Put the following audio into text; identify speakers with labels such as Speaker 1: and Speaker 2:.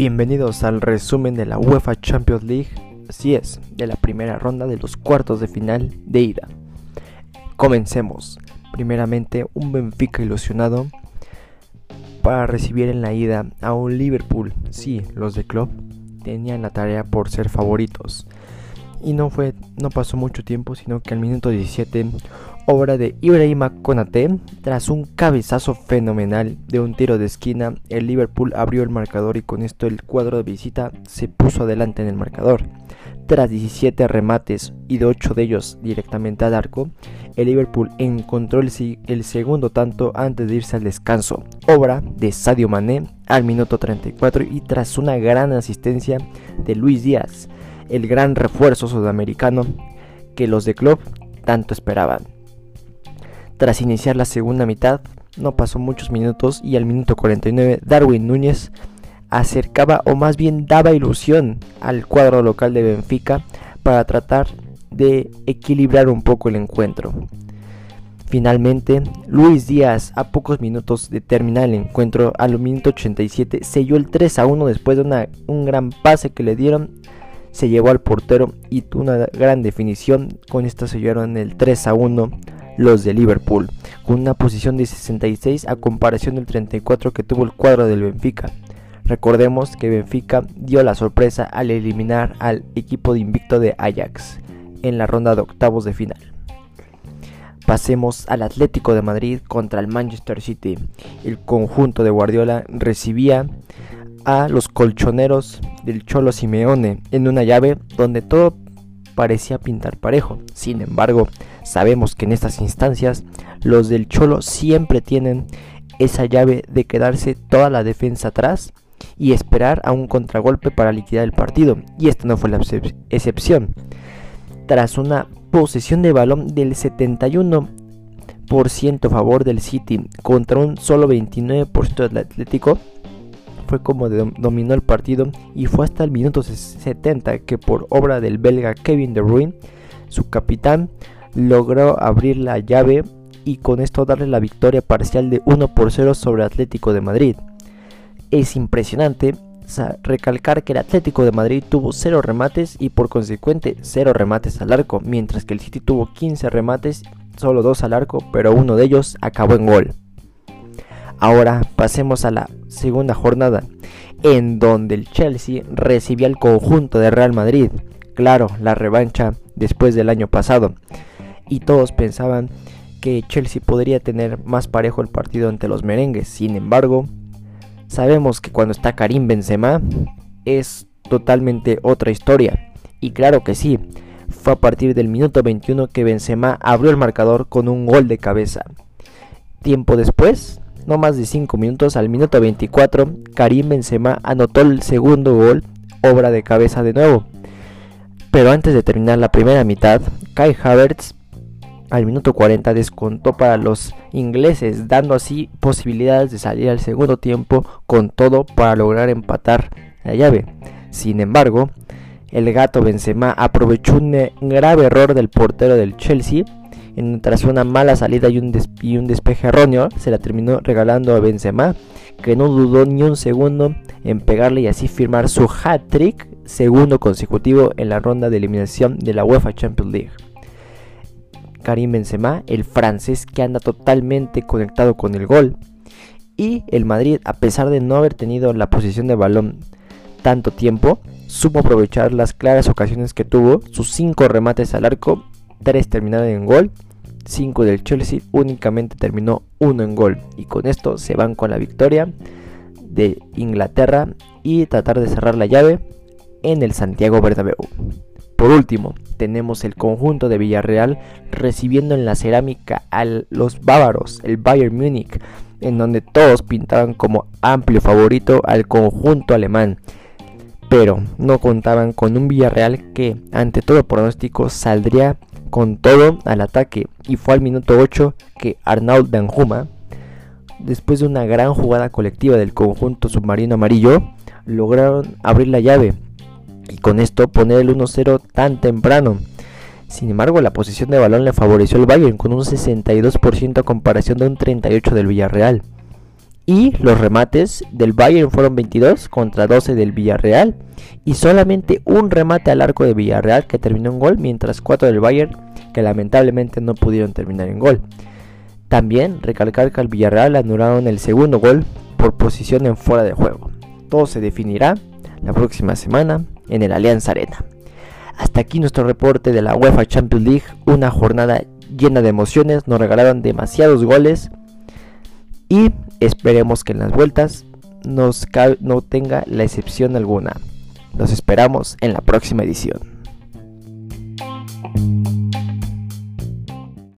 Speaker 1: Bienvenidos al resumen de la UEFA Champions League, así es, de la primera ronda de los cuartos de final de ida. Comencemos. Primeramente, un Benfica ilusionado para recibir en la ida a un Liverpool. Sí, los de club tenían la tarea por ser favoritos. Y no fue no pasó mucho tiempo, sino que al minuto 17 obra de Ibrahima Konate. Tras un cabezazo fenomenal de un tiro de esquina, el Liverpool abrió el marcador y con esto el cuadro de visita se puso adelante en el marcador. Tras 17 remates y de 8 de ellos directamente al arco, el Liverpool encontró el, el, segundo tanto antes de irse al descanso. Obra de Sadio Mané al minuto 34 y tras una gran asistencia de Luis Díaz, el gran refuerzo sudamericano que los de club tanto esperaban. Tras iniciar la segunda mitad, no pasó muchos minutos y al minuto 49 Darwin Núñez acercaba o más bien daba ilusión al cuadro local de Benfica para tratar de equilibrar un poco el encuentro. Finalmente, Luis Díaz, a pocos minutos de terminar el encuentro, al minuto 87, selló el 3 a 1 después de un gran pase que le dieron. Se llevó al portero y una gran definición. Con esto sellaron el 3 a 1 los de Liverpool, con una posición de 66 a comparación del 34 que tuvo el cuadro del Benfica. Recordemos que Benfica dio la sorpresa al eliminar al equipo de invicto de Ajax en la ronda de octavos de final. Pasemos al Atlético de Madrid contra el Manchester City. El conjunto de Guardiola recibía a los colchoneros del Cholo Simeone en una llave donde todo parecía pintar parejo. Sin embargo, sabemos que en estas instancias los del Cholo siempre tienen esa llave de quedarse toda la defensa atrás y esperar a un contragolpe para liquidar el partido. Y esta no fue la excepción. Tras una posesión de balón del 71% a favor del City contra un solo 29% del Atlético, fue como dominó el partido y fue hasta el minuto 70 que por obra del belga Kevin De Bruyne, su capitán, logró abrir la llave y con esto darle la victoria parcial de 1 por 0 sobre Atlético de Madrid. Es impresionante recalcar que el Atlético de Madrid tuvo 0 remates y por consecuente 0 remates al arco, mientras que el City tuvo 15 remates, solo 2 al arco, pero uno de ellos acabó en gol. Ahora pasemos a la segunda jornada, en donde el Chelsea recibía al conjunto de Real Madrid. Claro, la revancha después del año pasado. Y todos pensaban que Chelsea podría tener más parejo el partido ante los merengues. Sin embargo, sabemos que cuando está Karim Benzema es totalmente otra historia. Y claro que sí, fue a partir del minuto 21 que Benzema abrió el marcador con un gol de cabeza. Tiempo después, no más de 5 minutos, al minuto 24, Karim Benzema anotó el segundo gol, obra de cabeza de nuevo. Pero antes de terminar la primera mitad, Kai Havertz al minuto 40 descontó para los ingleses, dando así posibilidades de salir al segundo tiempo con todo para lograr empatar la llave. Sin embargo, el gato Benzema aprovechó un grave error del portero del Chelsea tras una mala salida y un, despeje erróneo, se la terminó regalando a Benzema, que no dudó ni un segundo en pegarle y así firmar su hat-trick segundo consecutivo en la ronda de eliminación de la UEFA Champions League. Karim Benzema, el francés que anda totalmente conectado con el gol. Y el Madrid, a pesar de no haber tenido la posición de balón tanto tiempo, supo aprovechar las claras ocasiones que tuvo, sus cinco remates al arco 3 terminaron en gol, 5 del Chelsea únicamente terminó 1 en gol. Y con esto se van con la victoria de Inglaterra y tratar de cerrar la llave en el Santiago Bernabéu. Por último, tenemos el conjunto de Villarreal recibiendo en la cerámica a los bávaros, el Bayern Múnich, en donde todos pintaban como amplio favorito al conjunto alemán pero no contaban con un Villarreal que, ante todo pronóstico, saldría con todo al ataque y fue al minuto 8 que Arnaud Danjuma, después de una gran jugada colectiva del conjunto submarino amarillo, lograron abrir la llave y con esto poner el 1-0 tan temprano. Sin embargo, la posición de balón le favoreció el Bayern con un 62% a comparación de un 38% del Villarreal. Y los remates del Bayern fueron 22 contra 12 del Villarreal. Y solamente un remate al arco de Villarreal que terminó en gol, mientras 4 del Bayern que lamentablemente no pudieron terminar en gol. También recalcar que al Villarreal anularon el segundo gol por posición en fuera de juego. Todo se definirá la próxima semana en el Alianza Arena. Hasta aquí nuestro reporte de la UEFA Champions League, una jornada llena de emociones, nos regalaron demasiados goles y esperemos que en las vueltas no tenga la excepción alguna. Los esperamos en la próxima edición.